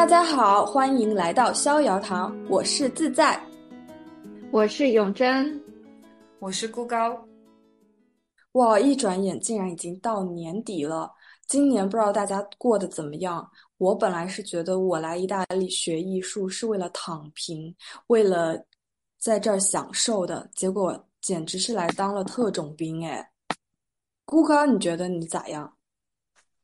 大家好，欢迎来到逍遥堂，我是自在，我是永贞，我是孤高。哇，一转眼竟然已经到年底了，今年不知道大家过得怎么样？我本来是觉得我来意大利学艺术是为了躺平，为了在这儿享受的，结果简直是来当了特种兵哎。孤高，你觉得你咋样？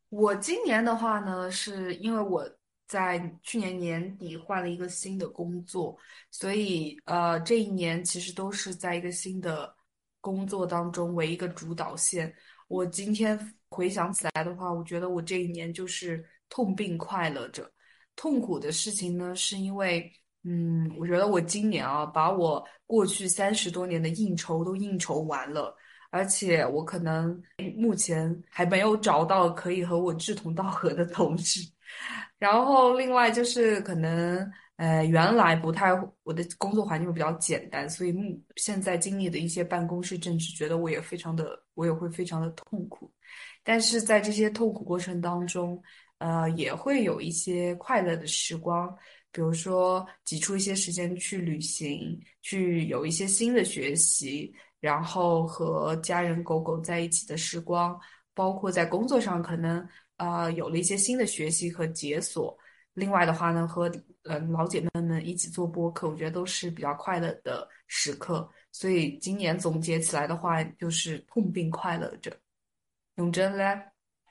我今年的话呢，是因为我在去年年底换了一个新的工作，所以呃，这一年其实都是在一个新的工作当中为一个主导线。我今天回想起来的话，我觉得我这一年就是痛并快乐着。痛苦的事情呢，是因为嗯，我觉得我今年啊，把我过去三十多年的应酬都应酬完了。而且我可能目前还没有找到可以和我志同道合的同事，然后另外就是可能呃原来不太我的工作环境比较简单，所以目现在经历的一些办公室政治，觉得我也非常的我也会非常的痛苦，但是在这些痛苦过程当中，呃也会有一些快乐的时光，比如说挤出一些时间去旅行，去有一些新的学习。然后和家人狗狗在一起的时光，包括在工作上可能呃有了一些新的学习和解锁。另外的话呢，和嗯老姐妹们一起做播客，我觉得都是比较快乐的时刻。所以今年总结起来的话，就是痛并快乐着。永贞嘞，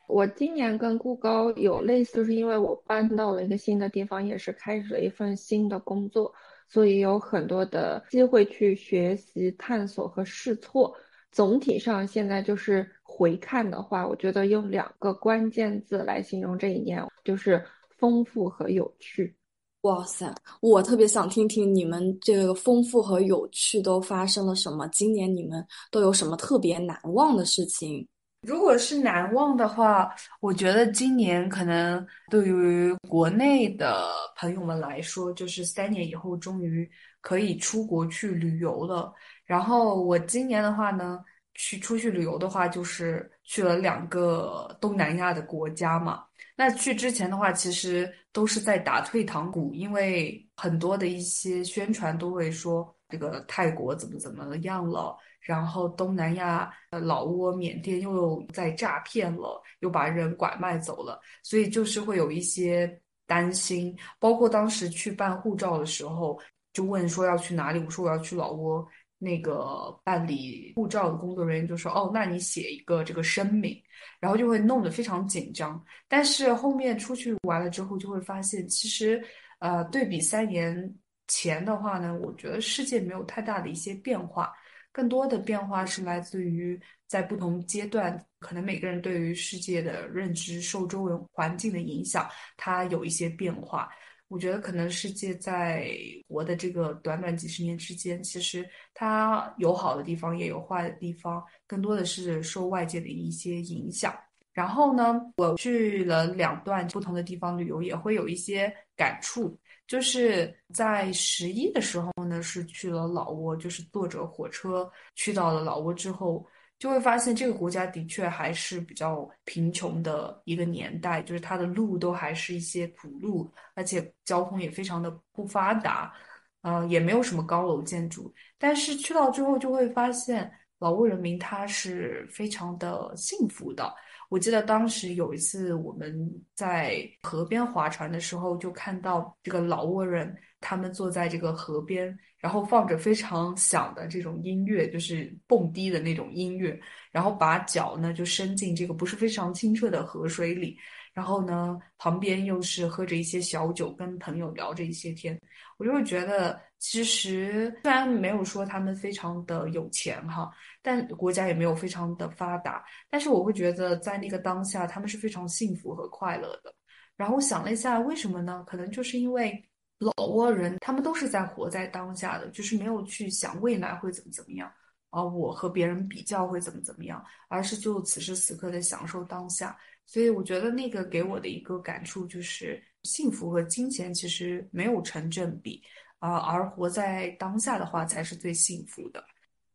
我今年跟顾高有类似，就是因为我搬到了一个新的地方，也是开始了一份新的工作。所以有很多的机会去学习、探索和试错。总体上，现在就是回看的话，我觉得用两个关键字来形容这一年，就是丰富和有趣。哇塞，我特别想听听你们这个丰富和有趣都发生了什么？今年你们都有什么特别难忘的事情？如果是难忘的话，我觉得今年可能对于国内的朋友们来说，就是三年以后终于可以出国去旅游了。然后我今年的话呢，去出去旅游的话，就是去了两个东南亚的国家嘛。那去之前的话，其实都是在打退堂鼓，因为很多的一些宣传都会说这个泰国怎么怎么样了。然后东南亚，呃，老挝、缅甸又在诈骗了，又把人拐卖走了，所以就是会有一些担心。包括当时去办护照的时候，就问说要去哪里，我说我要去老挝。那个办理护照的工作人员就说：“哦，那你写一个这个声明。”然后就会弄得非常紧张。但是后面出去玩了之后，就会发现其实，呃，对比三年前的话呢，我觉得世界没有太大的一些变化。更多的变化是来自于在不同阶段，可能每个人对于世界的认知受周围环境的影响，它有一些变化。我觉得可能世界在我的这个短短几十年之间，其实它有好的地方，也有坏的地方，更多的是受外界的一些影响。然后呢，我去了两段不同的地方旅游，也会有一些感触。就是在十一的时候呢，是去了老挝，就是坐着火车去到了老挝之后，就会发现这个国家的确还是比较贫穷的一个年代，就是它的路都还是一些土路，而且交通也非常的不发达，呃，也没有什么高楼建筑。但是去到之后就会发现，老挝人民他是非常的幸福的。我记得当时有一次我们在河边划船的时候，就看到这个老挝人，他们坐在这个河边，然后放着非常响的这种音乐，就是蹦迪的那种音乐，然后把脚呢就伸进这个不是非常清澈的河水里，然后呢旁边又是喝着一些小酒，跟朋友聊着一些天，我就会觉得。其实虽然没有说他们非常的有钱哈，但国家也没有非常的发达，但是我会觉得在那个当下，他们是非常幸福和快乐的。然后我想了一下，为什么呢？可能就是因为老挝人他们都是在活在当下的，就是没有去想未来会怎么怎么样啊，我和别人比较会怎么怎么样，而是就此时此刻的享受当下。所以我觉得那个给我的一个感触就是，幸福和金钱其实没有成正比。啊，而活在当下的话才是最幸福的。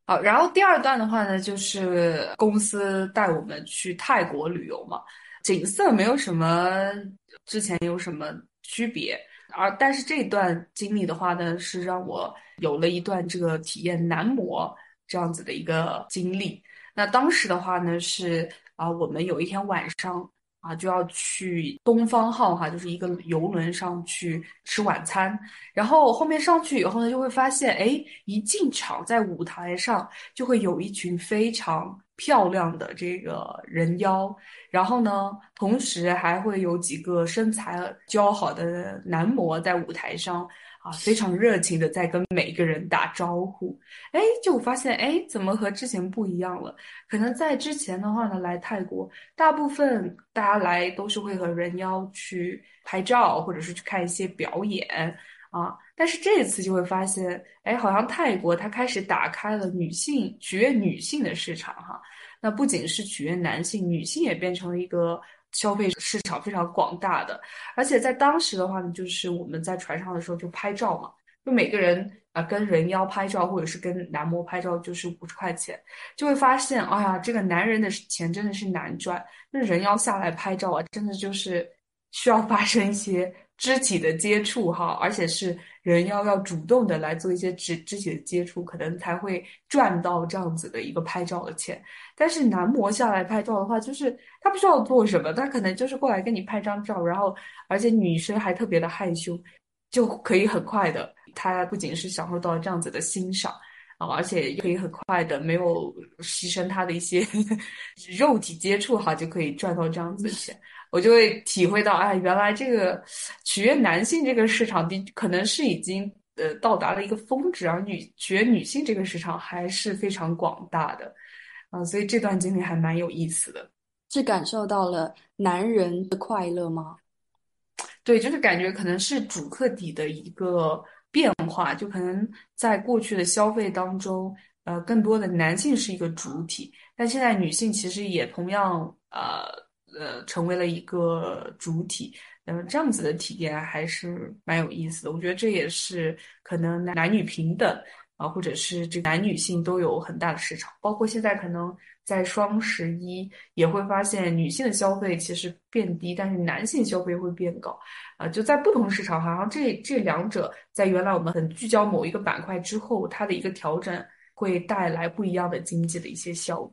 好，然后第二段的话呢，就是公司带我们去泰国旅游嘛。景色没有什么之前有什么区别。而但是这段经历的话呢，是让我有了一段这个体验男模这样子的一个经历。那当时的话呢，是啊，我们有一天晚上啊，就要去东方号哈，就是一个游轮上去吃晚餐。然后后面上去以后呢，就会发现，哎，一进场在舞台上就会有一群非常漂亮的这个人妖。然后呢，同时还会有几个身材姣好的男模在舞台上啊，非常热情的在跟每一个人打招呼。哎，就发现哎，怎么和之前不一样了？可能在之前的话呢，来泰国，大部分大家来都是会和人妖去拍照，或者是去看一些表演啊。但是这一次就会发现，哎，好像泰国它开始打开了女性取悦女性的市场哈。那不仅是取悦男性，女性也变成了一个消费市场非常广大的。而且在当时的话呢，就是我们在船上的时候就拍照嘛，就每个人啊跟人妖拍照或者是跟男模拍照就是五十块钱，就会发现，哎呀，这个男人的钱真的是难赚。那人妖下来拍照啊，真的就是需要发生一些肢体的接触哈，而且是。人要要主动的来做一些肢肢体的接触，可能才会赚到这样子的一个拍照的钱。但是男模下来拍照的话，就是他不需要做什么，他可能就是过来跟你拍张照，然后而且女生还特别的害羞，就可以很快的，他不仅是享受到这样子的欣赏啊，而且可以很快的没有牺牲他的一些 肉体接触哈，就可以赚到这样子的钱。我就会体会到，哎，原来这个取悦男性这个市场的可能是已经呃到达了一个峰值，而女取悦女性这个市场还是非常广大的，啊，所以这段经历还蛮有意思的。是感受到了男人的快乐吗？对，就是感觉可能是主客体的一个变化，就可能在过去的消费当中，呃，更多的男性是一个主体，但现在女性其实也同样呃。呃，成为了一个主体，嗯，这样子的体验还是蛮有意思的。我觉得这也是可能男女平等啊，或者是这男女性都有很大的市场。包括现在可能在双十一也会发现，女性的消费其实变低，但是男性消费会变高啊。就在不同市场，好像这这两者在原来我们很聚焦某一个板块之后，它的一个调整会带来不一样的经济的一些效果。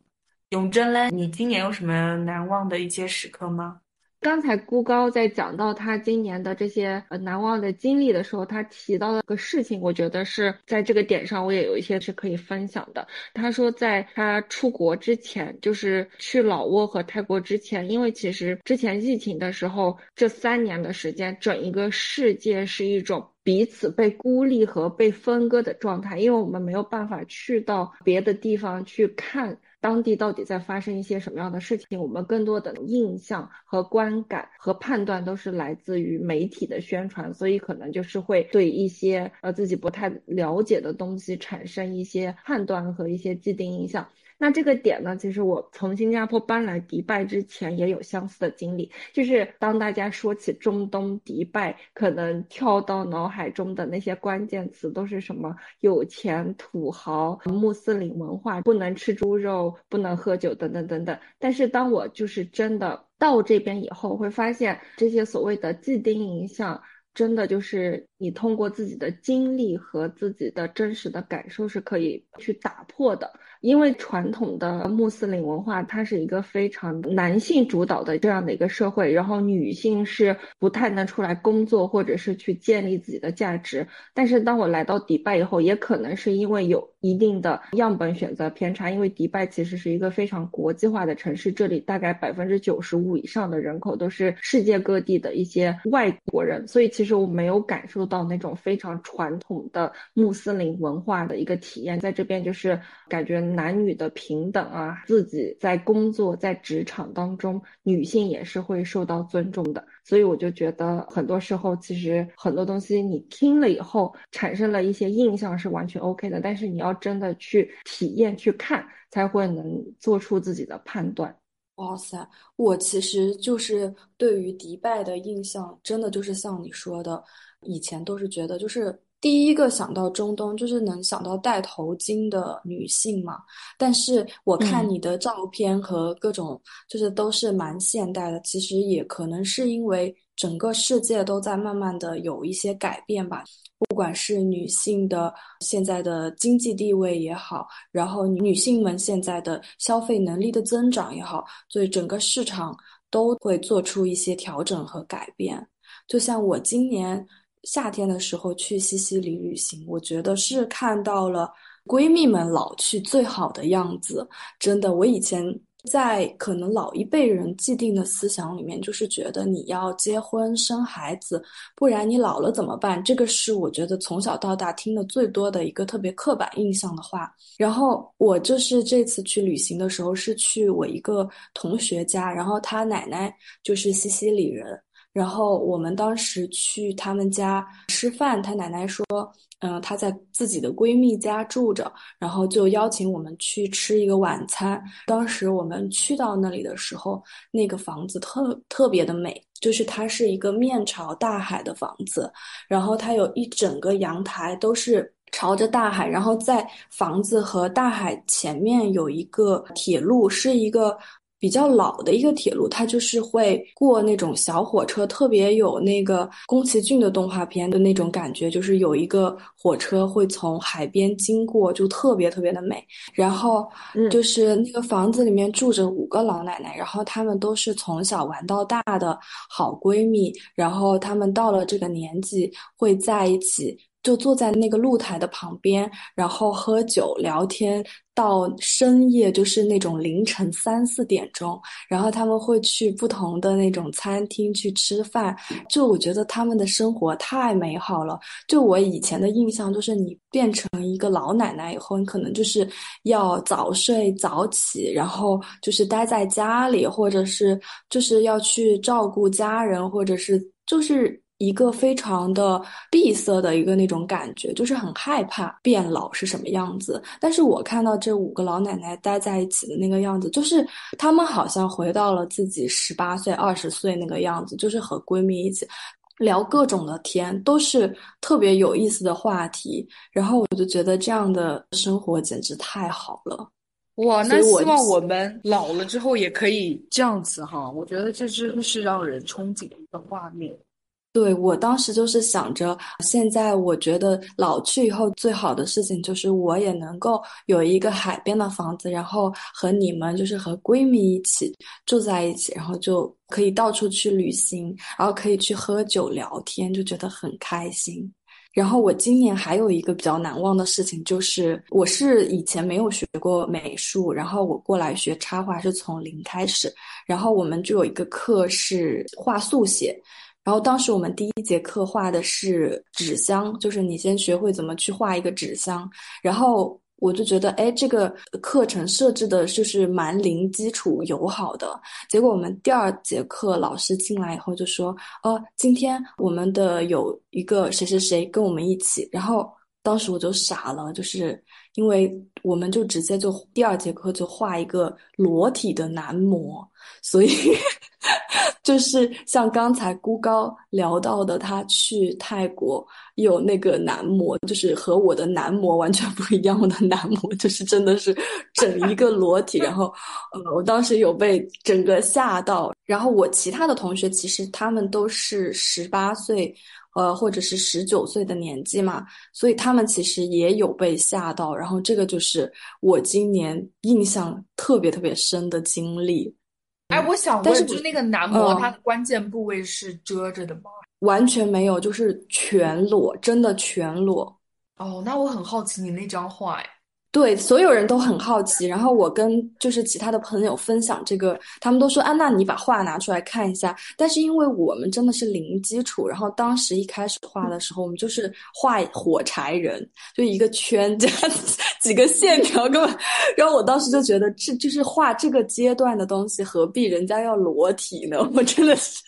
永贞嘞，你今年有什么难忘的一些时刻吗？刚才孤高在讲到他今年的这些呃难忘的经历的时候，他提到了个事情，我觉得是在这个点上，我也有一些是可以分享的。他说，在他出国之前，就是去老挝和泰国之前，因为其实之前疫情的时候，这三年的时间，整一个世界是一种彼此被孤立和被分割的状态，因为我们没有办法去到别的地方去看。当地到底在发生一些什么样的事情？我们更多的印象和观感和判断都是来自于媒体的宣传，所以可能就是会对一些呃自己不太了解的东西产生一些判断和一些既定印象。那这个点呢，其实我从新加坡搬来迪拜之前也有相似的经历，就是当大家说起中东迪拜，可能跳到脑海中的那些关键词都是什么有钱、土豪、穆斯林文化、不能吃猪肉、不能喝酒等等等等。但是当我就是真的到这边以后，会发现这些所谓的既定印象。真的就是你通过自己的经历和自己的真实的感受是可以去打破的，因为传统的穆斯林文化它是一个非常男性主导的这样的一个社会，然后女性是不太能出来工作或者是去建立自己的价值。但是当我来到迪拜以后，也可能是因为有一定的样本选择偏差，因为迪拜其实是一个非常国际化的城市，这里大概百分之九十五以上的人口都是世界各地的一些外国人，所以其实。我没有感受到那种非常传统的穆斯林文化的一个体验，在这边就是感觉男女的平等啊，自己在工作在职场当中，女性也是会受到尊重的，所以我就觉得很多时候其实很多东西你听了以后产生了一些印象是完全 OK 的，但是你要真的去体验去看，才会能做出自己的判断。哇塞，我其实就是对于迪拜的印象，真的就是像你说的，以前都是觉得就是第一个想到中东，就是能想到戴头巾的女性嘛。但是我看你的照片和各种，就是都是蛮现代的。其实也可能是因为整个世界都在慢慢的有一些改变吧。不管是女性的现在的经济地位也好，然后女性们现在的消费能力的增长也好，所以整个市场都会做出一些调整和改变。就像我今年夏天的时候去西西里旅行，我觉得是看到了闺蜜们老去最好的样子。真的，我以前。在可能老一辈人既定的思想里面，就是觉得你要结婚生孩子，不然你老了怎么办？这个是我觉得从小到大听的最多的一个特别刻板印象的话。然后我就是这次去旅行的时候，是去我一个同学家，然后他奶奶就是西西里人。然后我们当时去他们家吃饭，他奶奶说，嗯，她在自己的闺蜜家住着，然后就邀请我们去吃一个晚餐。当时我们去到那里的时候，那个房子特特别的美，就是它是一个面朝大海的房子，然后它有一整个阳台都是朝着大海，然后在房子和大海前面有一个铁路，是一个。比较老的一个铁路，它就是会过那种小火车，特别有那个宫崎骏的动画片的那种感觉，就是有一个火车会从海边经过，就特别特别的美。然后，就是那个房子里面住着五个老奶奶，然后她们都是从小玩到大的好闺蜜，然后她们到了这个年纪会在一起。就坐在那个露台的旁边，然后喝酒聊天到深夜，就是那种凌晨三四点钟。然后他们会去不同的那种餐厅去吃饭。就我觉得他们的生活太美好了。就我以前的印象，就是你变成一个老奶奶以后，你可能就是要早睡早起，然后就是待在家里，或者是就是要去照顾家人，或者是就是。一个非常的闭塞的一个那种感觉，就是很害怕变老是什么样子。但是我看到这五个老奶奶待在一起的那个样子，就是她们好像回到了自己十八岁、二十岁那个样子，就是和闺蜜一起聊各种的天，都是特别有意思的话题。然后我就觉得这样的生活简直太好了。哇，那希望我们老了之后也可以这样子哈。我觉得这真的是让人憧憬的一个画面。对我当时就是想着，现在我觉得老去以后最好的事情就是我也能够有一个海边的房子，然后和你们就是和闺蜜一起住在一起，然后就可以到处去旅行，然后可以去喝酒聊天，就觉得很开心。然后我今年还有一个比较难忘的事情，就是我是以前没有学过美术，然后我过来学插画是从零开始，然后我们就有一个课是画速写。然后当时我们第一节课画的是纸箱，就是你先学会怎么去画一个纸箱。然后我就觉得，哎，这个课程设置的就是蛮零基础友好的。结果我们第二节课老师进来以后就说，哦，今天我们的有一个谁谁谁跟我们一起。然后当时我就傻了，就是因为我们就直接就第二节课就画一个裸体的男模，所以。就是像刚才孤高聊到的，他去泰国有那个男模，就是和我的男模完全不一样。的男模就是真的是整一个裸体，然后呃，我当时有被整个吓到。然后我其他的同学其实他们都是十八岁，呃，或者是十九岁的年纪嘛，所以他们其实也有被吓到。然后这个就是我今年印象特别特别深的经历。哎，我想问，就那个男模，他的关键部位是遮着的吗？完全没有，就是全裸，真的全裸。哦，那我很好奇你那张画，哎。对，所有人都很好奇。然后我跟就是其他的朋友分享这个，他们都说：“安娜，你把画拿出来看一下。”但是因为我们真的是零基础，然后当时一开始画的时候，我们就是画火柴人，就一个圈加 几个线条，根本。然后我当时就觉得，这就是画这个阶段的东西，何必人家要裸体呢？我真的是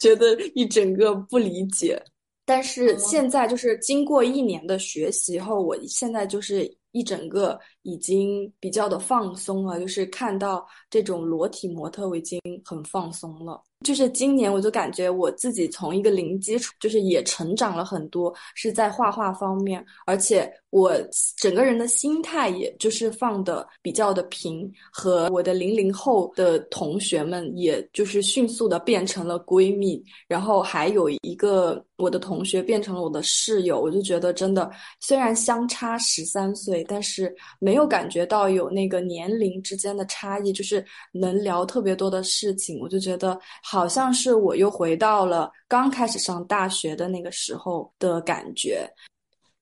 觉得一整个不理解。但是现在就是经过一年的学习后，我现在就是。一整个已经比较的放松了，就是看到这种裸体模特，我已经很放松了。就是今年，我就感觉我自己从一个零基础，就是也成长了很多，是在画画方面，而且我整个人的心态，也就是放的比较的平，和我的零零后的同学们，也就是迅速的变成了闺蜜，然后还有一个我的同学变成了我的室友，我就觉得真的，虽然相差十三岁，但是没没有感觉到有那个年龄之间的差异，就是能聊特别多的事情，我就觉得。好像是我又回到了刚开始上大学的那个时候的感觉。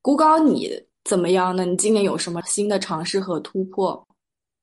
孤高，你怎么样呢？你今年有什么新的尝试和突破？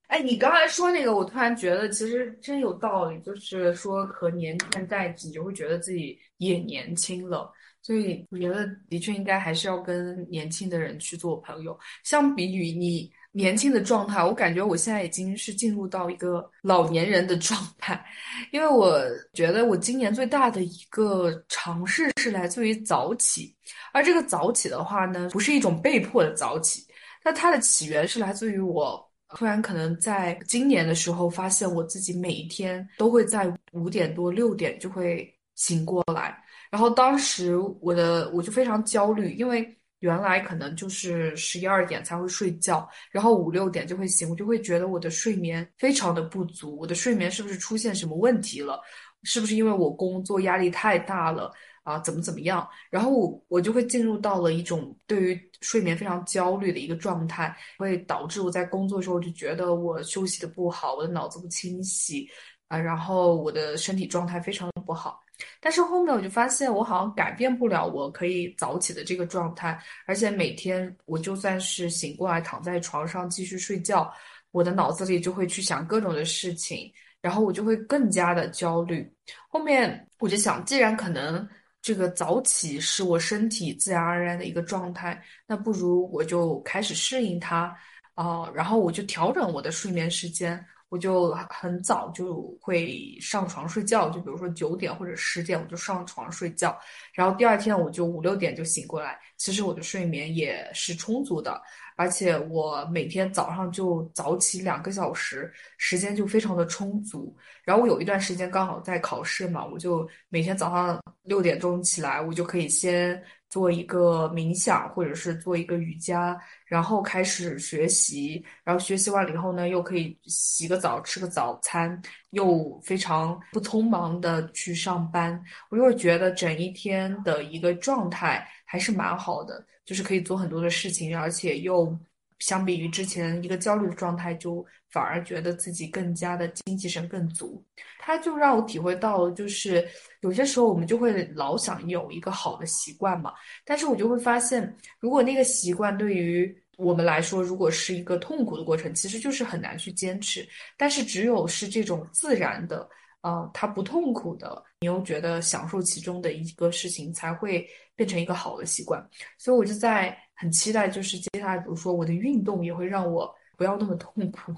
哎，你刚才说那个，我突然觉得其实真有道理，就是说和年轻人在一起，就会觉得自己也年轻了。所以我觉得的确应该还是要跟年轻的人去做朋友，相比于你。年轻的状态，我感觉我现在已经是进入到一个老年人的状态，因为我觉得我今年最大的一个尝试是来自于早起，而这个早起的话呢，不是一种被迫的早起，那它的起源是来自于我突然可能在今年的时候发现我自己每一天都会在五点多六点就会醒过来，然后当时我的我就非常焦虑，因为。原来可能就是十一二点才会睡觉，然后五六点就会醒，我就会觉得我的睡眠非常的不足，我的睡眠是不是出现什么问题了？是不是因为我工作压力太大了啊？怎么怎么样？然后我我就会进入到了一种对于睡眠非常焦虑的一个状态，会导致我在工作的时候就觉得我休息的不好，我的脑子不清晰啊，然后我的身体状态非常的不好。但是后面我就发现，我好像改变不了我可以早起的这个状态，而且每天我就算是醒过来躺在床上继续睡觉，我的脑子里就会去想各种的事情，然后我就会更加的焦虑。后面我就想，既然可能这个早起是我身体自然而然的一个状态，那不如我就开始适应它啊，然后我就调整我的睡眠时间。我就很早就会上床睡觉，就比如说九点或者十点我就上床睡觉，然后第二天我就五六点就醒过来。其实我的睡眠也是充足的，而且我每天早上就早起两个小时，时间就非常的充足。然后我有一段时间刚好在考试嘛，我就每天早上六点钟起来，我就可以先。做一个冥想，或者是做一个瑜伽，然后开始学习，然后学习完了以后呢，又可以洗个澡，吃个早餐，又非常不匆忙的去上班。我就会觉得整一天的一个状态还是蛮好的，就是可以做很多的事情，而且又。相比于之前一个焦虑的状态，就反而觉得自己更加的精气神更足。他就让我体会到，就是有些时候我们就会老想有一个好的习惯嘛，但是我就会发现，如果那个习惯对于我们来说，如果是一个痛苦的过程，其实就是很难去坚持。但是只有是这种自然的，呃，它不痛苦的，你又觉得享受其中的一个事情，才会变成一个好的习惯。所以我就在。很期待，就是接下来，比如说我的运动也会让我不要那么痛苦，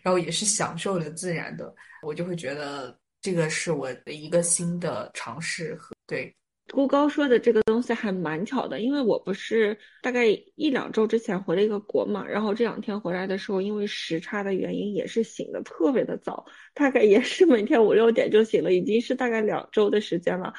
然后也是享受了自然的，我就会觉得这个是我的一个新的尝试和对。孤高说的这个东西还蛮巧的，因为我不是大概一两周之前回了一个国嘛，然后这两天回来的时候，因为时差的原因，也是醒的特别的早，大概也是每天五六点就醒了，已经是大概两周的时间了。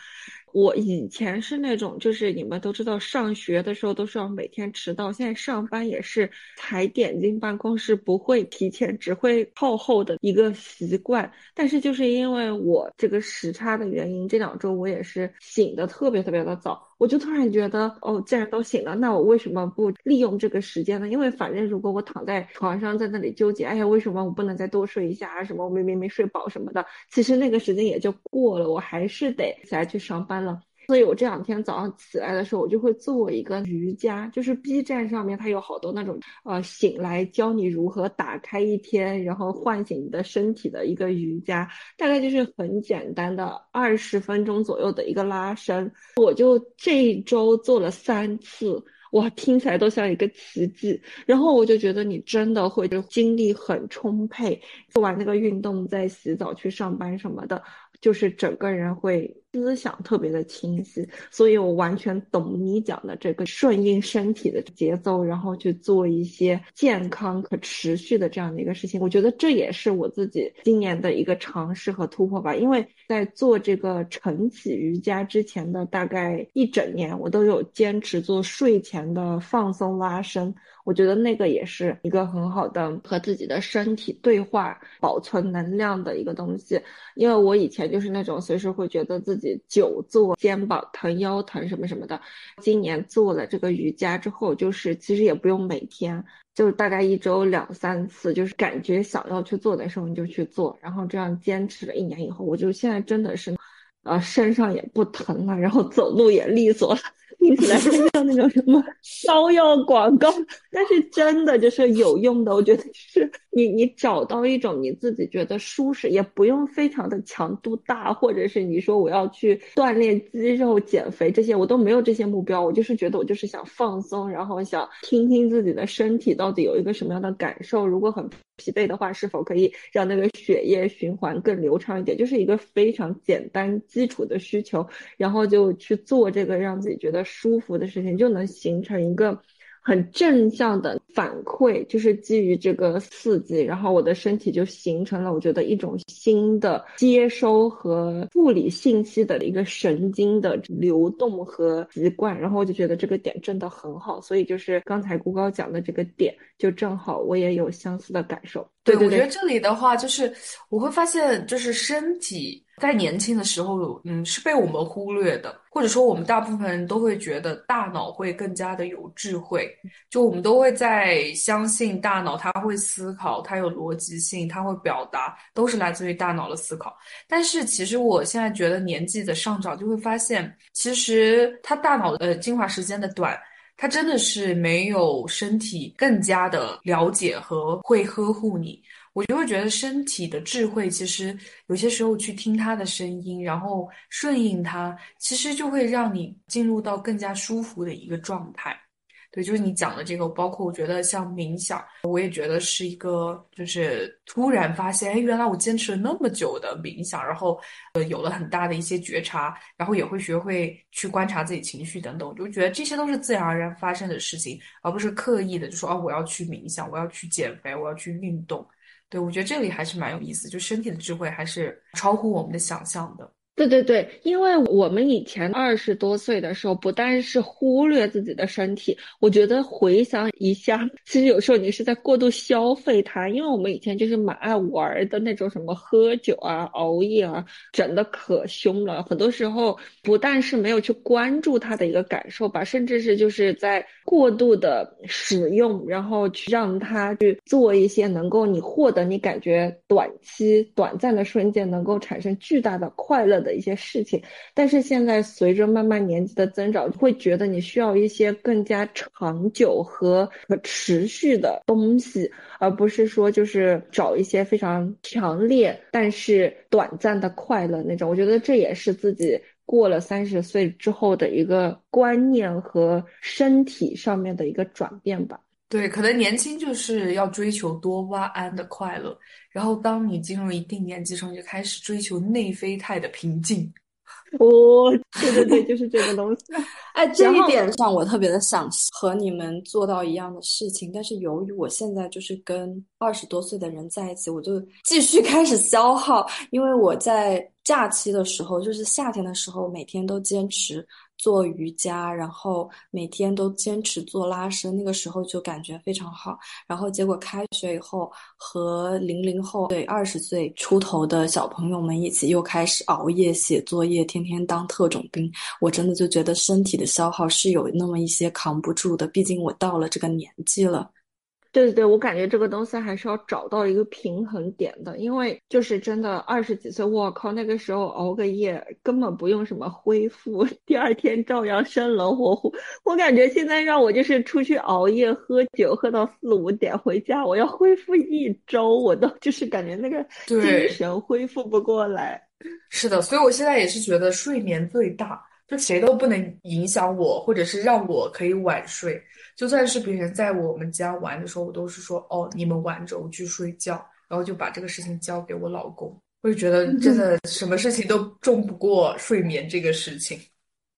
我以前是那种，就是你们都知道，上学的时候都是要每天迟到，现在上班也是踩点进办公室，不会提前，只会靠后的一个习惯。但是就是因为我这个时差的原因，这两周我也是醒的特别特别的早。我就突然觉得，哦，既然都醒了，那我为什么不利用这个时间呢？因为反正如果我躺在床上在那里纠结，哎呀，为什么我不能再多睡一下啊？什么我明明没睡饱什么的，其实那个时间也就过了，我还是得起来去上班了。所以我这两天早上起来的时候，我就会做一个瑜伽，就是 B 站上面它有好多那种呃醒来教你如何打开一天，然后唤醒你的身体的一个瑜伽，大概就是很简单的二十分钟左右的一个拉伸。我就这一周做了三次，哇，听起来都像一个奇迹。然后我就觉得你真的会就精力很充沛，做完那个运动再洗澡去上班什么的，就是整个人会。思想特别的清晰，所以我完全懂你讲的这个顺应身体的节奏，然后去做一些健康可持续的这样的一个事情。我觉得这也是我自己今年的一个尝试和突破吧。因为在做这个晨起瑜伽之前的大概一整年，我都有坚持做睡前的放松拉伸。我觉得那个也是一个很好的和自己的身体对话、保存能量的一个东西。因为我以前就是那种随时会觉得自己久坐肩膀疼、腰疼什么什么的。今年做了这个瑜伽之后，就是其实也不用每天，就大概一周两三次，就是感觉想要去做的时候你就去做。然后这样坚持了一年以后，我就现在真的是，呃，身上也不疼了，然后走路也利索了。听起来像那种什么 膏药广告，但是真的就是有用的。我觉得是你你找到一种你自己觉得舒适，也不用非常的强度大，或者是你说我要去锻炼肌肉、减肥这些，我都没有这些目标。我就是觉得我就是想放松，然后想听听自己的身体到底有一个什么样的感受。如果很疲惫的话，是否可以让那个血液循环更流畅一点？就是一个非常简单基础的需求，然后就去做这个让自己觉得。舒服的事情就能形成一个很正向的反馈，就是基于这个刺激，然后我的身体就形成了我觉得一种新的接收和处理信息的一个神经的流动和习惯，然后我就觉得这个点真的很好，所以就是刚才顾高讲的这个点，就正好我也有相似的感受。对，我觉得这里的话就是我会发现，就是身体。在年轻的时候，嗯，是被我们忽略的，或者说我们大部分人都会觉得大脑会更加的有智慧，就我们都会在相信大脑，它会思考，它有逻辑性，它会表达，都是来自于大脑的思考。但是其实我现在觉得年纪的上涨，就会发现，其实它大脑的精华时间的短，它真的是没有身体更加的了解和会呵护你。我就会觉得身体的智慧，其实有些时候去听他的声音，然后顺应它，其实就会让你进入到更加舒服的一个状态。对，就是你讲的这个，包括我觉得像冥想，我也觉得是一个，就是突然发现，哎，原来我坚持了那么久的冥想，然后呃有了很大的一些觉察，然后也会学会去观察自己情绪等等，我就觉得这些都是自然而然发生的事情，而不是刻意的就说哦我要去冥想，我要去减肥，我要去运动。对，我觉得这里还是蛮有意思，就身体的智慧还是超乎我们的想象的。对对对，因为我们以前二十多岁的时候，不但是忽略自己的身体，我觉得回想一下，其实有时候你是在过度消费它。因为我们以前就是蛮爱玩的那种，什么喝酒啊、熬夜啊，整的可凶了。很多时候不但是没有去关注它的一个感受吧，甚至是就是在过度的使用，然后去让它去做一些能够你获得你感觉短期、短暂的瞬间能够产生巨大的快乐。的一些事情，但是现在随着慢慢年纪的增长，会觉得你需要一些更加长久和可持续的东西，而不是说就是找一些非常强烈但是短暂的快乐那种。我觉得这也是自己过了三十岁之后的一个观念和身体上面的一个转变吧。对，可能年轻就是要追求多巴胺的快乐，然后当你进入一定年纪时候，你就开始追求内啡肽的平静。哦，对对对，就是这个东西。哎，这一点上我特别的想和你们做到一样的事情，但是由于我现在就是跟二十多岁的人在一起，我就继续开始消耗，因为我在假期的时候，就是夏天的时候，每天都坚持。做瑜伽，然后每天都坚持做拉伸，那个时候就感觉非常好。然后结果开学以后，和零零后对二十岁出头的小朋友们一起又开始熬夜写作业，天天当特种兵。我真的就觉得身体的消耗是有那么一些扛不住的，毕竟我到了这个年纪了。对对对，我感觉这个东西还是要找到一个平衡点的，因为就是真的二十几岁，我靠，那个时候熬个夜根本不用什么恢复，第二天照样生龙活虎。我感觉现在让我就是出去熬夜喝酒，喝到四五点回家，我要恢复一周，我都就是感觉那个精神恢复不过来。是的，所以我现在也是觉得睡眠最大，就谁都不能影响我，或者是让我可以晚睡。就算是别人在我们家玩的时候，我都是说哦，你们玩着，我去睡觉，然后就把这个事情交给我老公。我就觉得真的什么事情都重不过睡眠这个事情。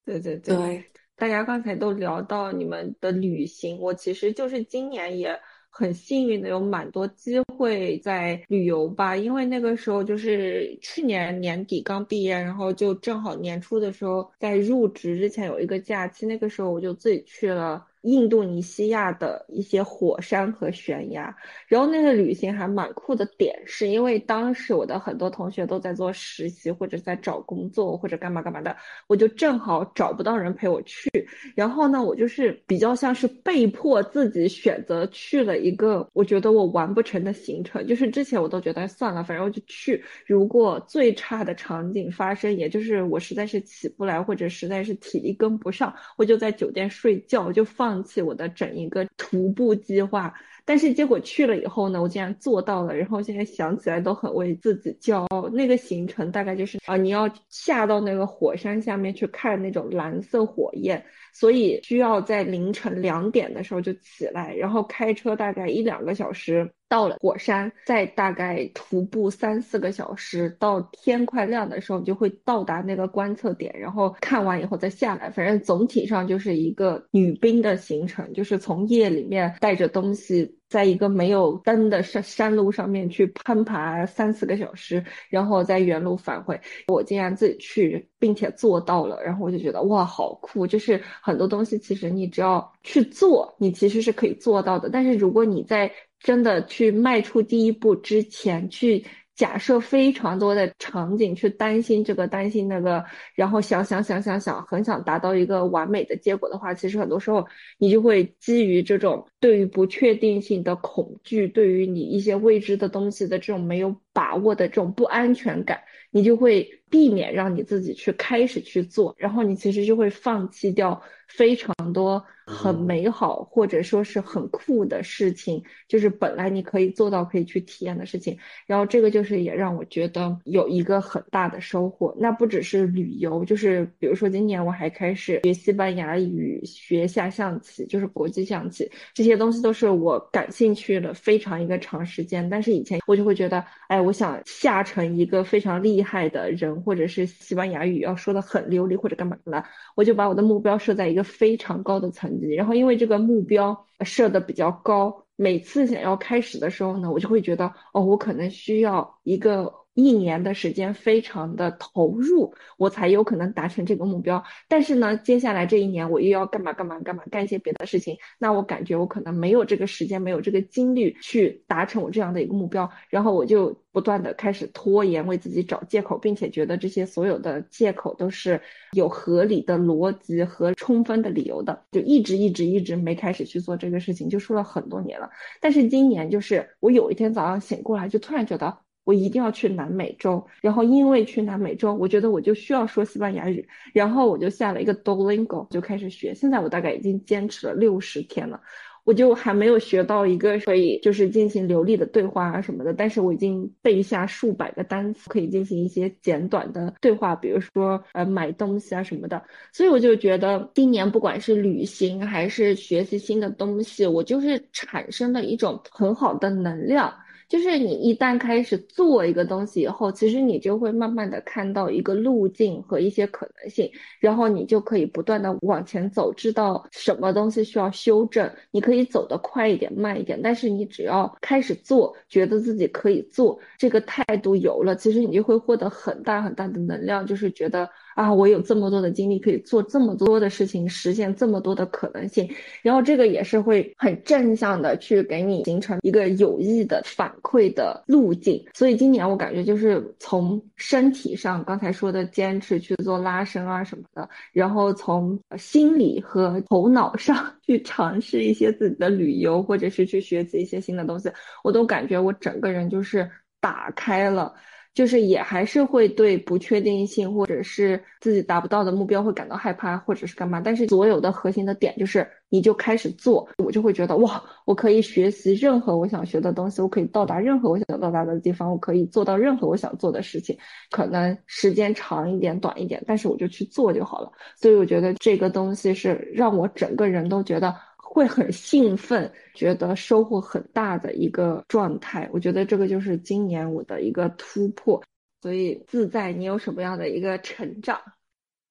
对对对，对，大家刚才都聊到你们的旅行，我其实就是今年也很幸运的有蛮多机会在旅游吧，因为那个时候就是去年年底刚毕业，然后就正好年初的时候在入职之前有一个假期，那个时候我就自己去了。印度尼西亚的一些火山和悬崖，然后那个旅行还蛮酷的点，是因为当时我的很多同学都在做实习或者在找工作或者干嘛干嘛的，我就正好找不到人陪我去，然后呢，我就是比较像是被迫自己选择去了一个我觉得我完不成的行程，就是之前我都觉得算了，反正我就去，如果最差的场景发生，也就是我实在是起不来或者实在是体力跟不上，我就在酒店睡觉，就放。放弃我的整一个徒步计划，但是结果去了以后呢，我竟然做到了。然后现在想起来都很为自己骄傲。那个行程大概就是啊，你要下到那个火山下面去看那种蓝色火焰，所以需要在凌晨两点的时候就起来，然后开车大概一两个小时。到了火山，再大概徒步三四个小时，到天快亮的时候，就会到达那个观测点，然后看完以后再下来。反正总体上就是一个女兵的行程，就是从夜里面带着东西，在一个没有灯的山山路上面去攀爬三四个小时，然后再原路返回。我竟然自己去，并且做到了，然后我就觉得哇，好酷！就是很多东西，其实你只要去做，你其实是可以做到的。但是如果你在真的去迈出第一步之前，去假设非常多的场景，去担心这个担心那个，然后想想想想想，很想达到一个完美的结果的话，其实很多时候你就会基于这种对于不确定性的恐惧，对于你一些未知的东西的这种没有把握的这种不安全感，你就会避免让你自己去开始去做，然后你其实就会放弃掉非常多。很美好，或者说是很酷的事情，就是本来你可以做到、可以去体验的事情。然后这个就是也让我觉得有一个很大的收获。那不只是旅游，就是比如说今年我还开始学西班牙语、学下象棋，就是国际象棋，这些东西都是我感兴趣的非常一个长时间。但是以前我就会觉得，哎，我想下成一个非常厉害的人，或者是西班牙语要说的很流利，或者干嘛的，我就把我的目标设在一个非常高的层级。然后因为这个目标设的比较高，每次想要开始的时候呢，我就会觉得哦，我可能需要一个。一年的时间非常的投入，我才有可能达成这个目标。但是呢，接下来这一年我又要干嘛干嘛干嘛，干一些别的事情，那我感觉我可能没有这个时间，没有这个精力去达成我这样的一个目标。然后我就不断的开始拖延，为自己找借口，并且觉得这些所有的借口都是有合理的逻辑和充分的理由的，就一直一直一直没开始去做这个事情，就说了很多年了。但是今年就是我有一天早上醒过来，就突然觉得。我一定要去南美洲，然后因为去南美洲，我觉得我就需要说西班牙语，然后我就下了一个 Dolingo，就开始学。现在我大概已经坚持了六十天了，我就还没有学到一个可以就是进行流利的对话啊什么的，但是我已经背下数百个单词，可以进行一些简短的对话，比如说呃买东西啊什么的。所以我就觉得今年不管是旅行还是学习新的东西，我就是产生了一种很好的能量。就是你一旦开始做一个东西以后，其实你就会慢慢的看到一个路径和一些可能性，然后你就可以不断的往前走，知道什么东西需要修正。你可以走得快一点、慢一点，但是你只要开始做，觉得自己可以做，这个态度有了，其实你就会获得很大很大的能量，就是觉得。啊，我有这么多的精力可以做这么多的事情，实现这么多的可能性，然后这个也是会很正向的去给你形成一个有益的反馈的路径。所以今年我感觉就是从身体上刚才说的坚持去做拉伸啊什么的，然后从心理和头脑上去尝试一些自己的旅游，或者是去学习一些新的东西，我都感觉我整个人就是打开了。就是也还是会对不确定性或者是自己达不到的目标会感到害怕，或者是干嘛。但是所有的核心的点就是，你就开始做，我就会觉得哇，我可以学习任何我想学的东西，我可以到达任何我想到达的地方，我可以做到任何我想做的事情。可能时间长一点、短一点，但是我就去做就好了。所以我觉得这个东西是让我整个人都觉得。会很兴奋，觉得收获很大的一个状态。我觉得这个就是今年我的一个突破。所以自在，你有什么样的一个成长？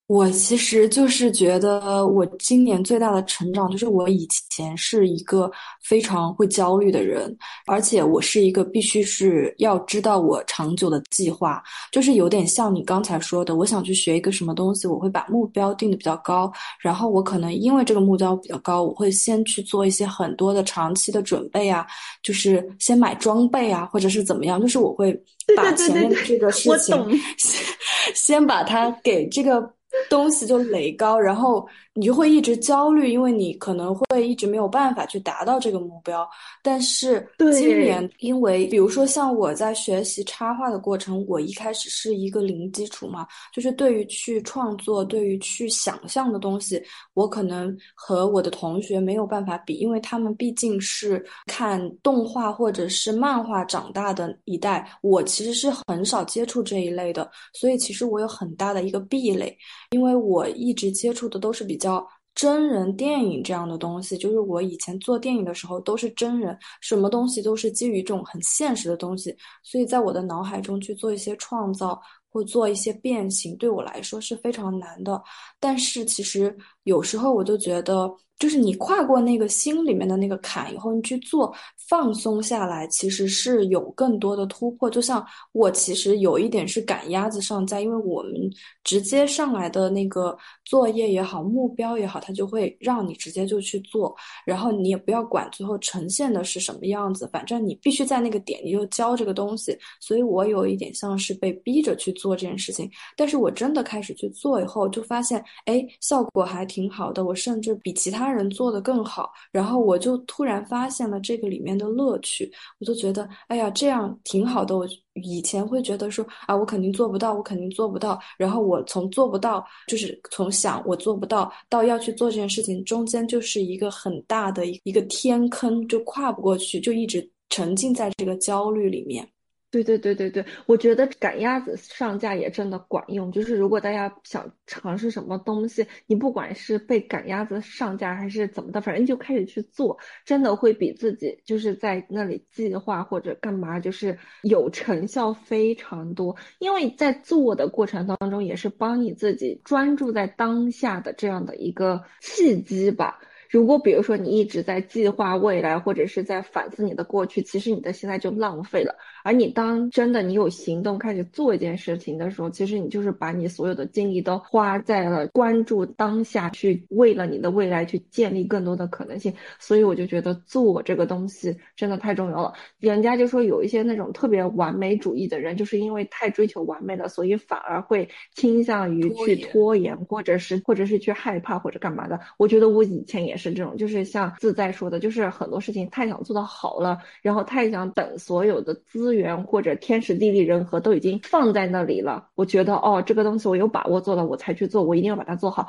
我其实就是觉得，我今年最大的成长就是我以前是一个非常会焦虑的人，而且我是一个必须是要知道我长久的计划，就是有点像你刚才说的，我想去学一个什么东西，我会把目标定的比较高，然后我可能因为这个目标比较高，我会先去做一些很多的长期的准备啊，就是先买装备啊，或者是怎么样，就是我会把前面的这个事情先 先把它给这个。东西就垒高，然后你就会一直焦虑，因为你可能会一直没有办法去达到这个目标。但是今年，因为比如说像我在学习插画的过程，我一开始是一个零基础嘛，就是对于去创作、对于去想象的东西，我可能和我的同学没有办法比，因为他们毕竟是看动画或者是漫画长大的一代，我其实是很少接触这一类的，所以其实我有很大的一个壁垒。因为我一直接触的都是比较真人电影这样的东西，就是我以前做电影的时候都是真人，什么东西都是基于这种很现实的东西，所以在我的脑海中去做一些创造或做一些变形，对我来说是非常难的。但是其实有时候我就觉得。就是你跨过那个心里面的那个坎以后，你去做放松下来，其实是有更多的突破。就像我其实有一点是赶鸭子上架，因为我们直接上来的那个作业也好，目标也好，它就会让你直接就去做，然后你也不要管最后呈现的是什么样子，反正你必须在那个点你就交这个东西。所以我有一点像是被逼着去做这件事情，但是我真的开始去做以后，就发现哎，效果还挺好的，我甚至比其他。他人做的更好，然后我就突然发现了这个里面的乐趣，我就觉得，哎呀，这样挺好的。我以前会觉得说，啊，我肯定做不到，我肯定做不到。然后我从做不到，就是从想我做不到到要去做这件事情，中间就是一个很大的一个天坑，就跨不过去，就一直沉浸在这个焦虑里面。对对对对对，我觉得赶鸭子上架也真的管用。就是如果大家想尝试什么东西，你不管是被赶鸭子上架还是怎么的，反正就开始去做，真的会比自己就是在那里计划或者干嘛，就是有成效非常多。因为在做的过程当中，也是帮你自己专注在当下的这样的一个契机吧。如果比如说你一直在计划未来，或者是在反思你的过去，其实你的现在就浪费了。而你当真的你有行动开始做一件事情的时候，其实你就是把你所有的精力都花在了关注当下，去为了你的未来去建立更多的可能性。所以我就觉得做这个东西真的太重要了。人家就说有一些那种特别完美主义的人，就是因为太追求完美了，所以反而会倾向于去拖延，或者是或者是去害怕或者干嘛的。我觉得我以前也是这种，就是像自在说的，就是很多事情太想做到好了，然后太想等所有的资源。源或者天时地利人和都已经放在那里了，我觉得哦，这个东西我有把握做了，我才去做，我一定要把它做好。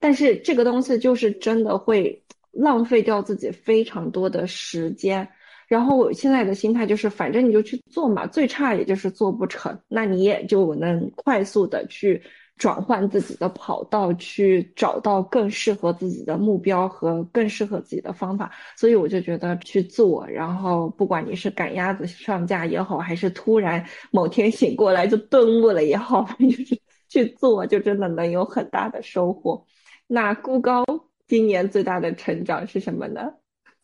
但是这个东西就是真的会浪费掉自己非常多的时间。然后我现在的心态就是，反正你就去做嘛，最差也就是做不成，那你也就能快速的去。转换自己的跑道，去找到更适合自己的目标和更适合自己的方法。所以我就觉得去做，然后不管你是赶鸭子上架也好，还是突然某天醒过来就顿悟了也好，就是去做，就真的能有很大的收获。那孤高今年最大的成长是什么呢？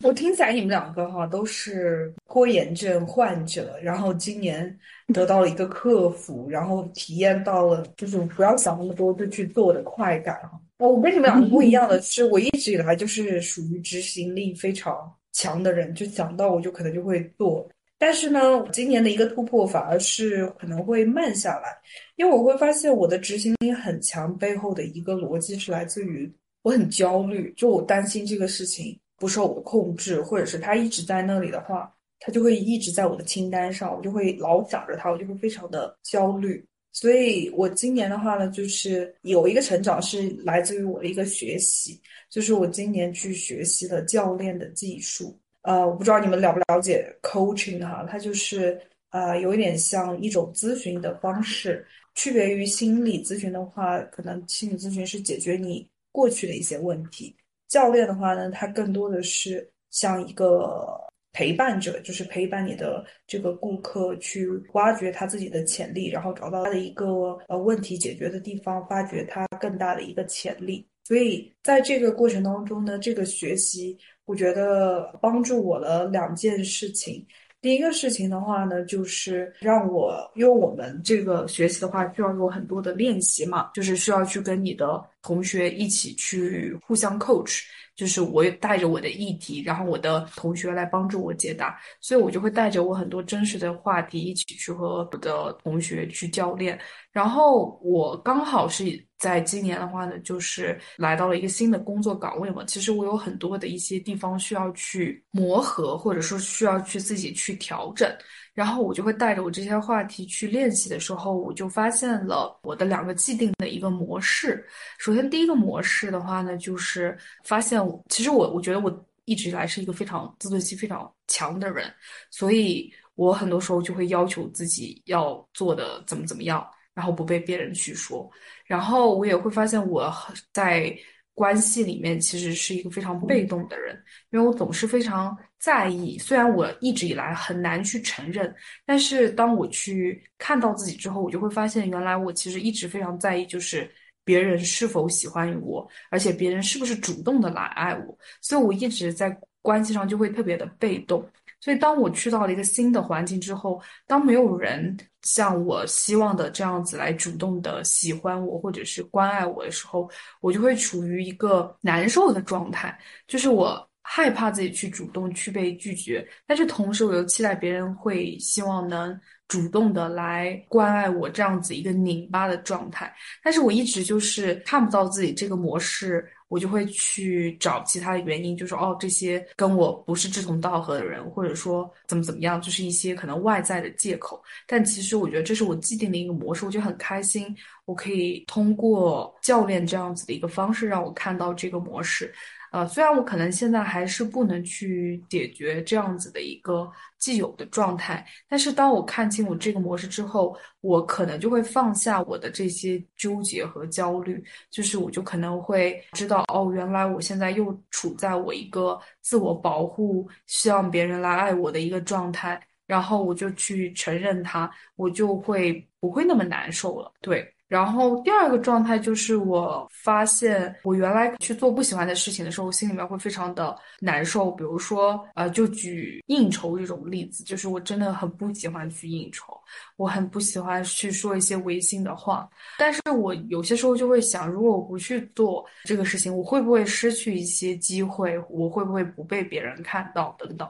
我听起来你们两个哈都是拖延症患者，然后今年得到了一个克服，然后体验到了就是不要想那么多就去做的快感哈。我跟你们两个不一样的是，我一直以来就是属于执行力非常强的人，就想到我就可能就会做。但是呢，今年的一个突破反而是可能会慢下来，因为我会发现我的执行力很强背后的一个逻辑是来自于我很焦虑，就我担心这个事情。不受我的控制，或者是他一直在那里的话，他就会一直在我的清单上，我就会老想着他，我就会非常的焦虑。所以我今年的话呢，就是有一个成长是来自于我的一个学习，就是我今年去学习了教练的技术。呃，我不知道你们了不了解 coaching 哈，它就是呃有一点像一种咨询的方式，区别于心理咨询的话，可能心理咨询是解决你过去的一些问题。教练的话呢，他更多的是像一个陪伴者，就是陪伴你的这个顾客去挖掘他自己的潜力，然后找到他的一个呃问题解决的地方，发掘他更大的一个潜力。所以在这个过程当中呢，这个学习我觉得帮助我了两件事情。第一个事情的话呢，就是让我，因为我们这个学习的话需要有很多的练习嘛，就是需要去跟你的同学一起去互相 coach。就是我带着我的议题，然后我的同学来帮助我解答，所以我就会带着我很多真实的话题一起去和我的同学去教练。然后我刚好是在今年的话呢，就是来到了一个新的工作岗位嘛。其实我有很多的一些地方需要去磨合，或者说需要去自己去调整。然后我就会带着我这些话题去练习的时候，我就发现了我的两个既定的一个模式。首先，第一个模式的话呢，就是发现我其实我我觉得我一直以来是一个非常自尊心非常强的人，所以我很多时候就会要求自己要做的怎么怎么样，然后不被别人去说。然后我也会发现我在。关系里面其实是一个非常被动的人，因为我总是非常在意。虽然我一直以来很难去承认，但是当我去看到自己之后，我就会发现，原来我其实一直非常在意，就是别人是否喜欢我，而且别人是不是主动的来爱我。所以我一直在关系上就会特别的被动。所以当我去到了一个新的环境之后，当没有人。像我希望的这样子来主动的喜欢我或者是关爱我的时候，我就会处于一个难受的状态，就是我害怕自己去主动去被拒绝，但是同时我又期待别人会希望能主动的来关爱我这样子一个拧巴的状态，但是我一直就是看不到自己这个模式。我就会去找其他的原因，就是哦，这些跟我不是志同道合的人，或者说怎么怎么样，就是一些可能外在的借口。但其实我觉得这是我既定的一个模式，我就很开心，我可以通过教练这样子的一个方式，让我看到这个模式。呃，虽然我可能现在还是不能去解决这样子的一个既有的状态，但是当我看清我这个模式之后，我可能就会放下我的这些纠结和焦虑，就是我就可能会知道，哦，原来我现在又处在我一个自我保护、希望别人来爱我的一个状态，然后我就去承认它，我就会不会那么难受了，对。然后第二个状态就是，我发现我原来去做不喜欢的事情的时候，心里面会非常的难受。比如说，呃，就举应酬这种例子，就是我真的很不喜欢去应酬。我很不喜欢去说一些违心的话，但是我有些时候就会想，如果我不去做这个事情，我会不会失去一些机会？我会不会不被别人看到？等等。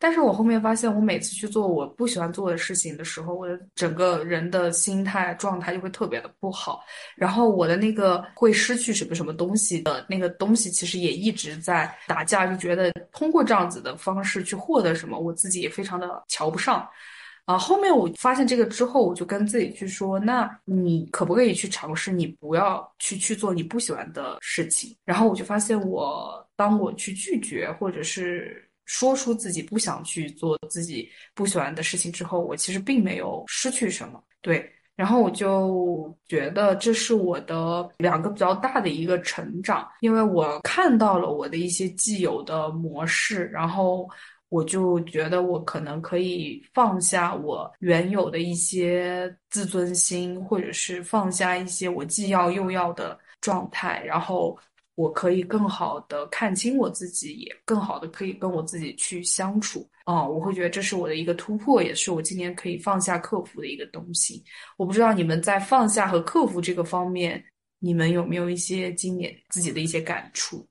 但是我后面发现，我每次去做我不喜欢做的事情的时候，我的整个人的心态状态就会特别的不好，然后我的那个会失去什么什么东西的那个东西，其实也一直在打架，就觉得通过这样子的方式去获得什么，我自己也非常的瞧不上。啊，后面我发现这个之后，我就跟自己去说，那你可不可以去尝试，你不要去去做你不喜欢的事情。然后我就发现，我当我去拒绝或者是说出自己不想去做自己不喜欢的事情之后，我其实并没有失去什么。对，然后我就觉得这是我的两个比较大的一个成长，因为我看到了我的一些既有的模式，然后。我就觉得我可能可以放下我原有的一些自尊心，或者是放下一些我既要又要的状态，然后我可以更好的看清我自己，也更好的可以跟我自己去相处。啊，我会觉得这是我的一个突破，也是我今年可以放下克服的一个东西。我不知道你们在放下和克服这个方面，你们有没有一些今年自己的一些感触？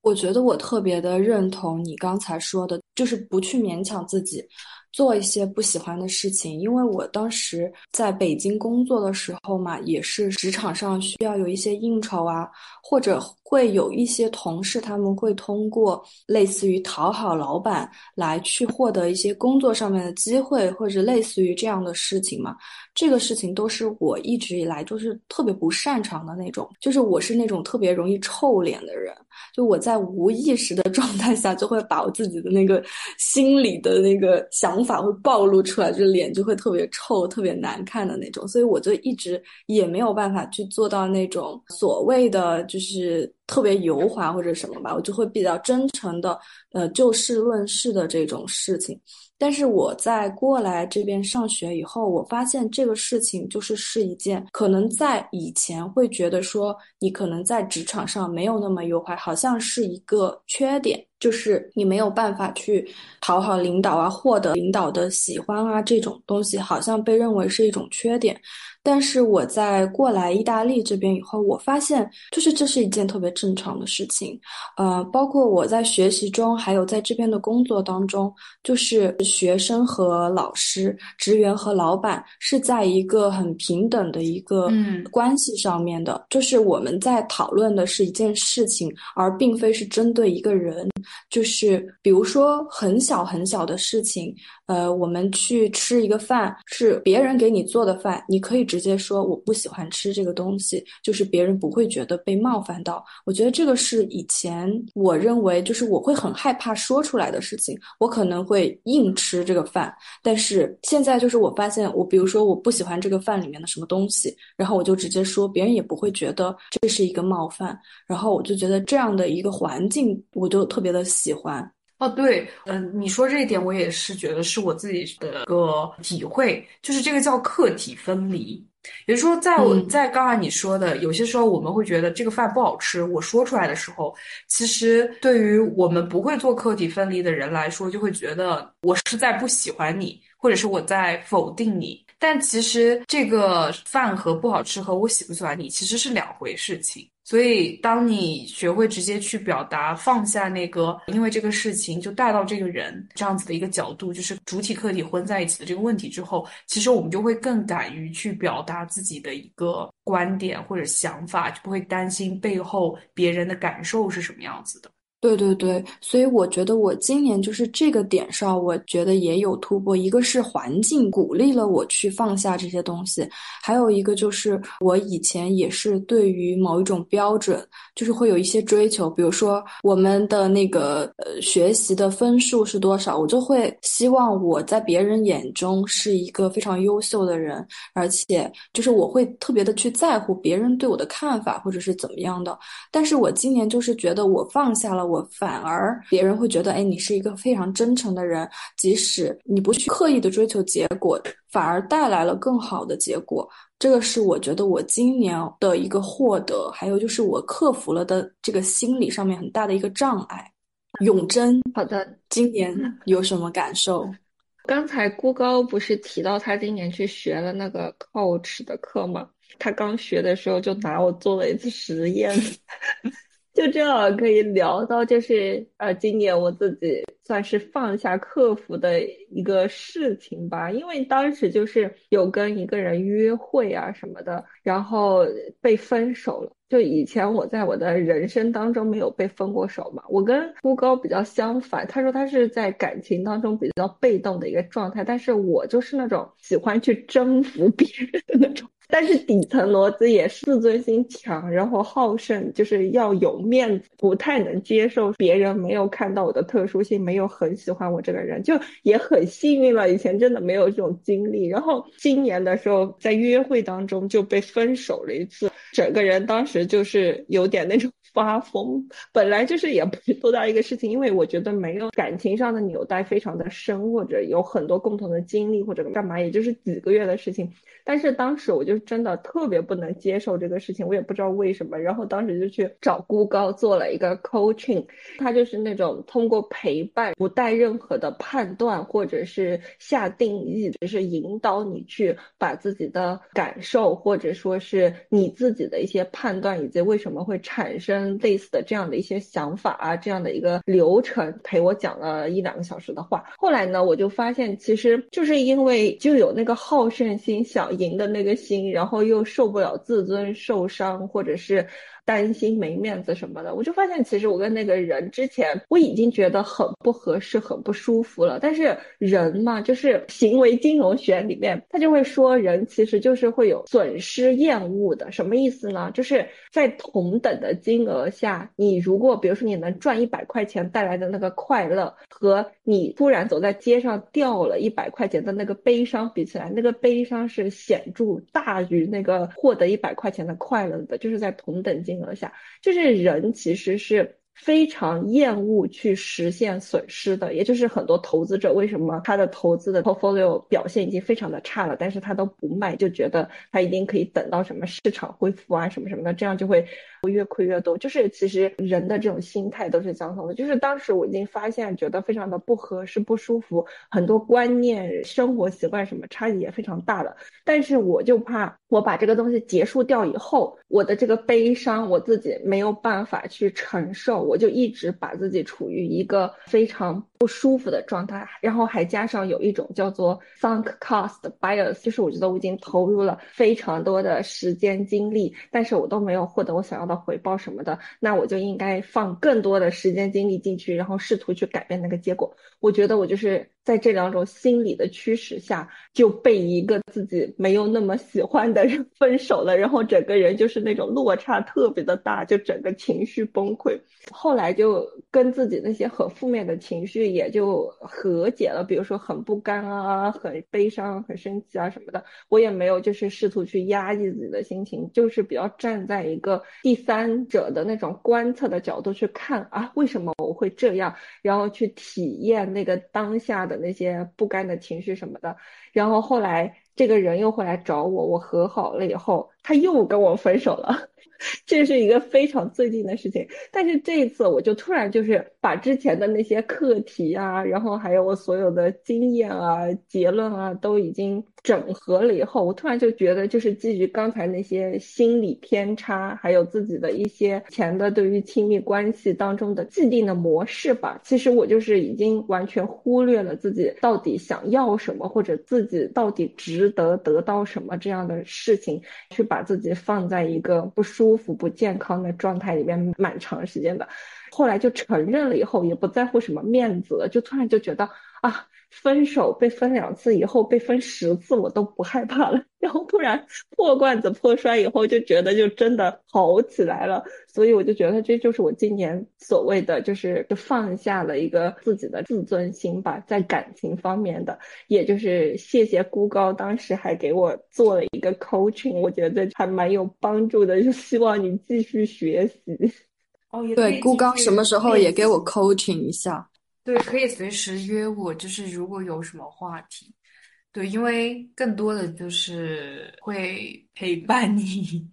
我觉得我特别的认同你刚才说的，就是不去勉强自己做一些不喜欢的事情。因为我当时在北京工作的时候嘛，也是职场上需要有一些应酬啊，或者会有一些同事他们会通过类似于讨好老板来去获得一些工作上面的机会，或者类似于这样的事情嘛。这个事情都是我一直以来都是特别不擅长的那种，就是我是那种特别容易臭脸的人。就我在无意识的 状态下，就会把我自己的那个心里的那个想法会暴露出来，就脸就会特别臭、特别难看的那种。所以我就一直也没有办法去做到那种所谓的就是特别油滑或者什么吧，我就会比较真诚的，呃，就事论事的这种事情。但是我在过来这边上学以后，我发现这个事情就是是一件可能在以前会觉得说你可能在职场上没有那么优化，好像是一个缺点，就是你没有办法去讨好领导啊，获得领导的喜欢啊，这种东西好像被认为是一种缺点。但是我在过来意大利这边以后，我发现就是这是一件特别正常的事情，呃，包括我在学习中，还有在这边的工作当中，就是学生和老师、职员和老板是在一个很平等的一个关系上面的，就是我们在讨论的是一件事情，而并非是针对一个人，就是比如说很小很小的事情。呃，我们去吃一个饭，是别人给你做的饭，你可以直接说我不喜欢吃这个东西，就是别人不会觉得被冒犯到。我觉得这个是以前我认为就是我会很害怕说出来的事情，我可能会硬吃这个饭。但是现在就是我发现，我比如说我不喜欢这个饭里面的什么东西，然后我就直接说，别人也不会觉得这是一个冒犯。然后我就觉得这样的一个环境，我就特别的喜欢。哦，对，嗯，你说这一点，我也是觉得是我自己的个体会，就是这个叫客体分离。也就是说，在我在刚才你说的，有些时候我们会觉得这个饭不好吃，我说出来的时候，其实对于我们不会做客体分离的人来说，就会觉得我是在不喜欢你，或者是我在否定你。但其实这个饭和不好吃和我喜不喜欢你，其实是两回事情。所以，当你学会直接去表达，放下那个因为这个事情就带到这个人这样子的一个角度，就是主体客体混在一起的这个问题之后，其实我们就会更敢于去表达自己的一个观点或者想法，就不会担心背后别人的感受是什么样子的。对对对，所以我觉得我今年就是这个点上，我觉得也有突破。一个是环境鼓励了我去放下这些东西，还有一个就是我以前也是对于某一种标准，就是会有一些追求。比如说我们的那个呃学习的分数是多少，我就会希望我在别人眼中是一个非常优秀的人，而且就是我会特别的去在乎别人对我的看法或者是怎么样的。但是我今年就是觉得我放下了。我反而别人会觉得，哎，你是一个非常真诚的人，即使你不去刻意的追求结果，反而带来了更好的结果。这个是我觉得我今年的一个获得，还有就是我克服了的这个心理上面很大的一个障碍。永贞，好的，今年有什么感受？刚才孤高不是提到他今年去学了那个 coach 的课吗？他刚学的时候就拿我做了一次实验。就这样可以聊到，就是呃，今年我自己算是放下克服的一个事情吧，因为当时就是有跟一个人约会啊什么的，然后被分手了。就以前我在我的人生当中没有被分过手嘛，我跟孤高比较相反，他说他是在感情当中比较被动的一个状态，但是我就是那种喜欢去征服别人的那种。但是底层逻辑也是自尊心强，然后好胜，就是要有面子，不太能接受别人没有看到我的特殊性，没有很喜欢我这个人，就也很幸运了。以前真的没有这种经历，然后今年的时候在约会当中就被分手了一次，整个人当时就是有点那种。发疯，本来就是也不是多大一个事情，因为我觉得没有感情上的纽带非常的深，或者有很多共同的经历，或者干嘛，也就是几个月的事情。但是当时我就真的特别不能接受这个事情，我也不知道为什么。然后当时就去找孤高做了一个 coaching，他就是那种通过陪伴，不带任何的判断或者是下定义，只是引导你去把自己的感受，或者说是你自己的一些判断，以及为什么会产生。类似的这样的一些想法啊，这样的一个流程，陪我讲了一两个小时的话。后来呢，我就发现，其实就是因为就有那个好胜心、想赢的那个心，然后又受不了自尊受伤，或者是。担心没面子什么的，我就发现其实我跟那个人之前我已经觉得很不合适、很不舒服了。但是人嘛，就是行为金融学里面他就会说，人其实就是会有损失厌恶的。什么意思呢？就是在同等的金额下，你如果比如说你能赚一百块钱带来的那个快乐，和你突然走在街上掉了一百块钱的那个悲伤比起来，那个悲伤是显著大于那个获得一百块钱的快乐的，就是在同等金。心而下，就是人其实是。非常厌恶去实现损失的，也就是很多投资者为什么他的投资的 portfolio 表现已经非常的差了，但是他都不卖，就觉得他一定可以等到什么市场恢复啊什么什么的，这样就会我越亏越多。就是其实人的这种心态都是相同的。就是当时我已经发现，觉得非常的不合适、不舒服，很多观念、生活习惯什么差异也非常大的。但是我就怕我把这个东西结束掉以后，我的这个悲伤我自己没有办法去承受。我就一直把自己处于一个非常不舒服的状态，然后还加上有一种叫做 sunk cost bias，就是我觉得我已经投入了非常多的时间精力，但是我都没有获得我想要的回报什么的，那我就应该放更多的时间精力进去，然后试图去改变那个结果。我觉得我就是在这两种心理的驱使下，就被一个自己没有那么喜欢的人 分手了，然后整个人就是那种落差特别的大，就整个情绪崩溃。后来就跟自己那些很负面的情绪也就和解了，比如说很不甘啊、很悲伤、很生气啊什么的，我也没有就是试图去压抑自己的心情，就是比较站在一个第三者的那种观测的角度去看啊，为什么我会这样，然后去体验那个当下的那些不甘的情绪什么的，然后后来这个人又会来找我，我和好了以后，他又跟我分手了。这是一个非常最近的事情，但是这一次我就突然就是把之前的那些课题啊，然后还有我所有的经验啊、结论啊，都已经整合了以后，我突然就觉得，就是基于刚才那些心理偏差，还有自己的一些前的对于亲密关系当中的既定的模式吧，其实我就是已经完全忽略了自己到底想要什么，或者自己到底值得得到什么这样的事情，去把把自己放在一个不舒。舒服不健康的状态里面蛮长时间的，后来就承认了以后，也不在乎什么面子了，就突然就觉得啊。分手被分两次以后，被分十次我都不害怕了。然后突然破罐子破摔以后，就觉得就真的好起来了。所以我就觉得这就是我今年所谓的，就是就放下了一个自己的自尊心吧，在感情方面的。也就是谢谢孤高当时还给我做了一个 coaching，我觉得还蛮有帮助的。就希望你继续学习。哦，对，孤高什么时候也给我 coaching 一下。对，可以随时约我，就是如果有什么话题，对，因为更多的就是会陪伴你，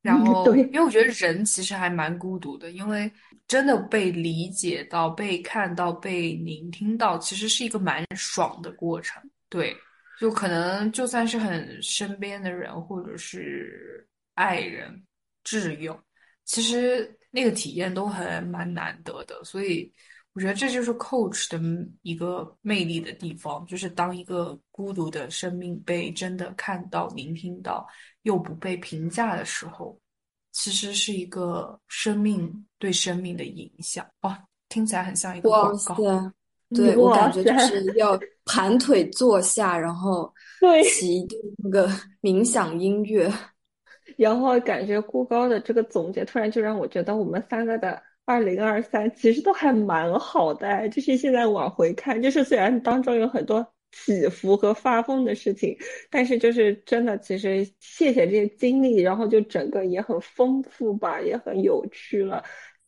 然后，因为我觉得人其实还蛮孤独的，因为真的被理解到、被看到、被聆听到，其实是一个蛮爽的过程。对，就可能就算是很身边的人或者是爱人、挚友，其实那个体验都很蛮难得的，所以。我觉得这就是 coach 的一个魅力的地方，就是当一个孤独的生命被真的看到、聆听到，又不被评价的时候，其实是一个生命对生命的影响。哇，听起来很像一个广告。对我感觉就是要盘腿坐下，然后 起一顿那个冥想音乐，然后感觉孤高的这个总结，突然就让我觉得我们三个的。二零二三其实都还蛮好的，就是现在往回看，就是虽然当中有很多起伏和发疯的事情，但是就是真的，其实谢谢这些经历，然后就整个也很丰富吧，也很有趣了。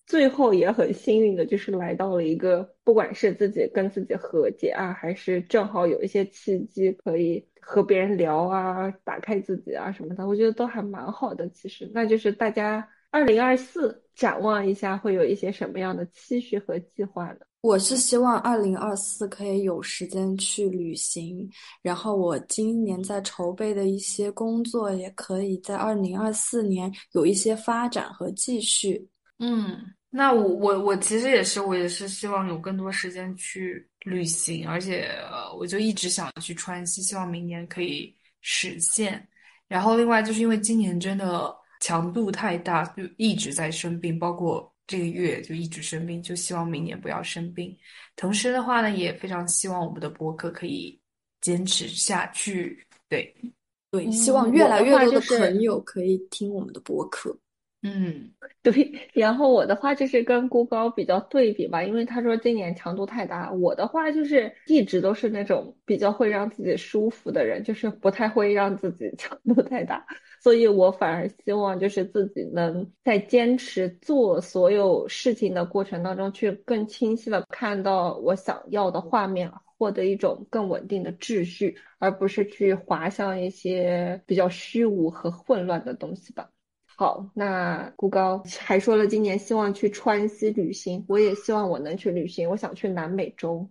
最后也很幸运的，就是来到了一个，不管是自己跟自己和解啊，还是正好有一些契机可以和别人聊啊，打开自己啊什么的，我觉得都还蛮好的。其实，那就是大家。二零二四，展望一下会有一些什么样的期许和计划呢？我是希望二零二四可以有时间去旅行，然后我今年在筹备的一些工作也可以在二零二四年有一些发展和继续。嗯，那我我我其实也是，我也是希望有更多时间去旅行，而且我就一直想去川西，希望明年可以实现。然后另外就是因为今年真的。强度太大，就一直在生病，包括这个月就一直生病，就希望明年不要生病。同时的话呢，也非常希望我们的博客可以坚持下去。对，对，希望越来越多的朋友可以听我们的博客。嗯，嗯 对，然后我的话就是跟孤高比较对比吧，因为他说今年强度太大，我的话就是一直都是那种比较会让自己舒服的人，就是不太会让自己 强度太大，所以我反而希望就是自己能在坚持做所有事情的过程当中，去更清晰的看到我想要的画面，获得一种更稳定的秩序，而不是去滑向一些比较虚无和混乱的东西吧。好，那顾高还说了，今年希望去川西旅行，我也希望我能去旅行，我想去南美洲。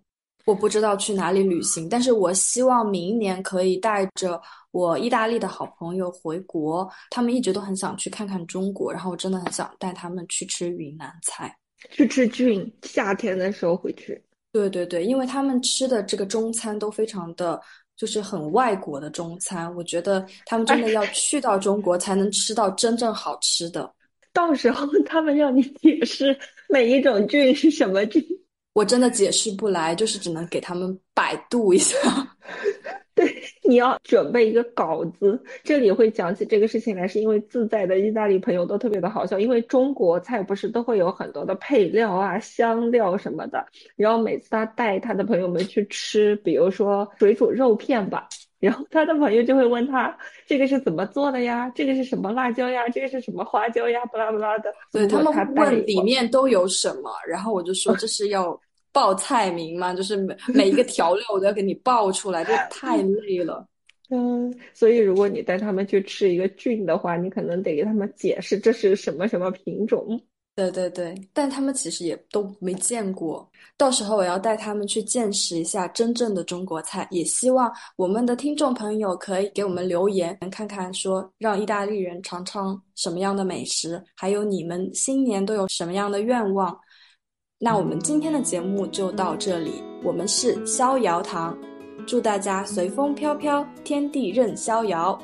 我不知道去哪里旅行，但是我希望明年可以带着我意大利的好朋友回国，他们一直都很想去看看中国，然后我真的很想带他们去吃云南菜，去吃菌，夏天的时候回去。对对对，因为他们吃的这个中餐都非常的。就是很外国的中餐，我觉得他们真的要去到中国才能吃到真正好吃的。到时候他们让你解释每一种菌是什么菌，我真的解释不来，就是只能给他们百度一下。对，你要准备一个稿子。这里会讲起这个事情来，是因为自在的意大利朋友都特别的好笑。因为中国菜不是都会有很多的配料啊、香料什么的，然后每次他带他的朋友们去吃，比如说水煮肉片吧，然后他的朋友就会问他这个是怎么做的呀？这个是什么辣椒呀？这个是什么花椒呀？巴拉巴拉的。对他们问里面都有什么，然后我就说这是要。报菜名嘛，就是每每一个调料我都要给你报出来，这太累了。嗯，所以如果你带他们去吃一个菌的话，你可能得给他们解释这是什么什么品种。对对对，但他们其实也都没见过。到时候我要带他们去见识一下真正的中国菜，也希望我们的听众朋友可以给我们留言，看看说让意大利人尝尝什么样的美食，还有你们新年都有什么样的愿望。那我们今天的节目就到这里，我们是逍遥堂，祝大家随风飘飘，天地任逍遥。